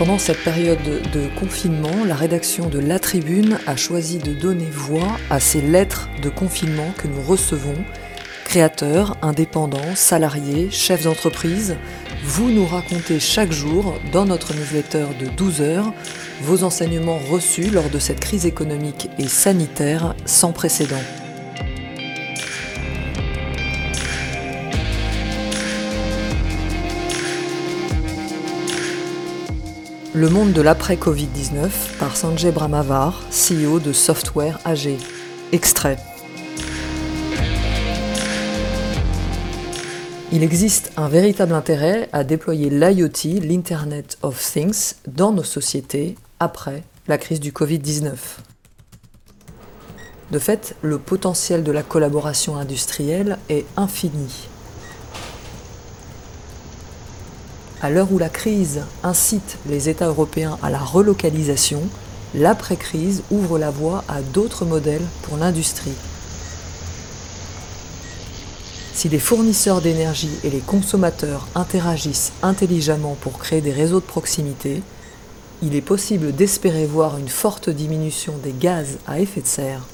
Pendant cette période de confinement, la rédaction de La Tribune a choisi de donner voix à ces lettres de confinement que nous recevons. Créateurs, indépendants, salariés, chefs d'entreprise, vous nous racontez chaque jour, dans notre newsletter de 12 heures, vos enseignements reçus lors de cette crise économique et sanitaire sans précédent. Le monde de l'après-Covid-19 par Sanjay Brahmavar, CEO de Software AG. Extrait. Il existe un véritable intérêt à déployer l'IoT, l'Internet of Things, dans nos sociétés après la crise du Covid-19. De fait, le potentiel de la collaboration industrielle est infini. À l'heure où la crise incite les États européens à la relocalisation, l'après-crise ouvre la voie à d'autres modèles pour l'industrie. Si les fournisseurs d'énergie et les consommateurs interagissent intelligemment pour créer des réseaux de proximité, il est possible d'espérer voir une forte diminution des gaz à effet de serre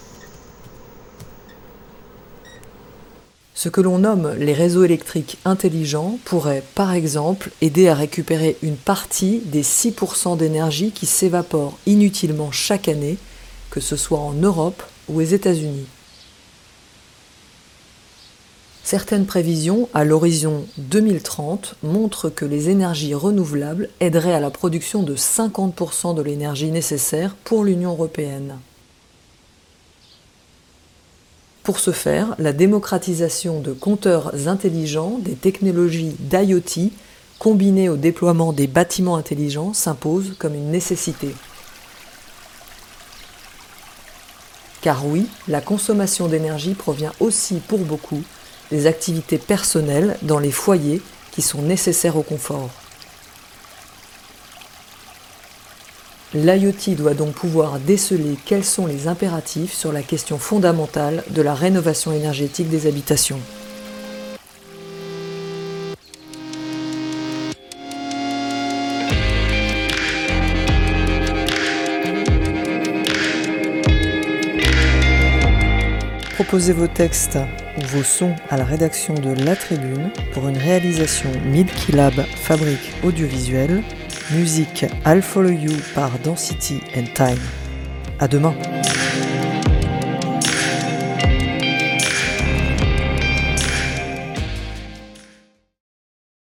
Ce que l'on nomme les réseaux électriques intelligents pourrait, par exemple, aider à récupérer une partie des 6% d'énergie qui s'évapore inutilement chaque année, que ce soit en Europe ou aux États-Unis. Certaines prévisions à l'horizon 2030 montrent que les énergies renouvelables aideraient à la production de 50% de l'énergie nécessaire pour l'Union européenne. Pour ce faire, la démocratisation de compteurs intelligents, des technologies d'IoT, combinées au déploiement des bâtiments intelligents, s'impose comme une nécessité. Car oui, la consommation d'énergie provient aussi pour beaucoup des activités personnelles dans les foyers qui sont nécessaires au confort. L'IoT doit donc pouvoir déceler quels sont les impératifs sur la question fondamentale de la rénovation énergétique des habitations. Proposez vos textes ou vos sons à la rédaction de La Tribune pour une réalisation Milky Lab Fabrique Audiovisuelle Musique I'll Follow You par Density and Time. À demain.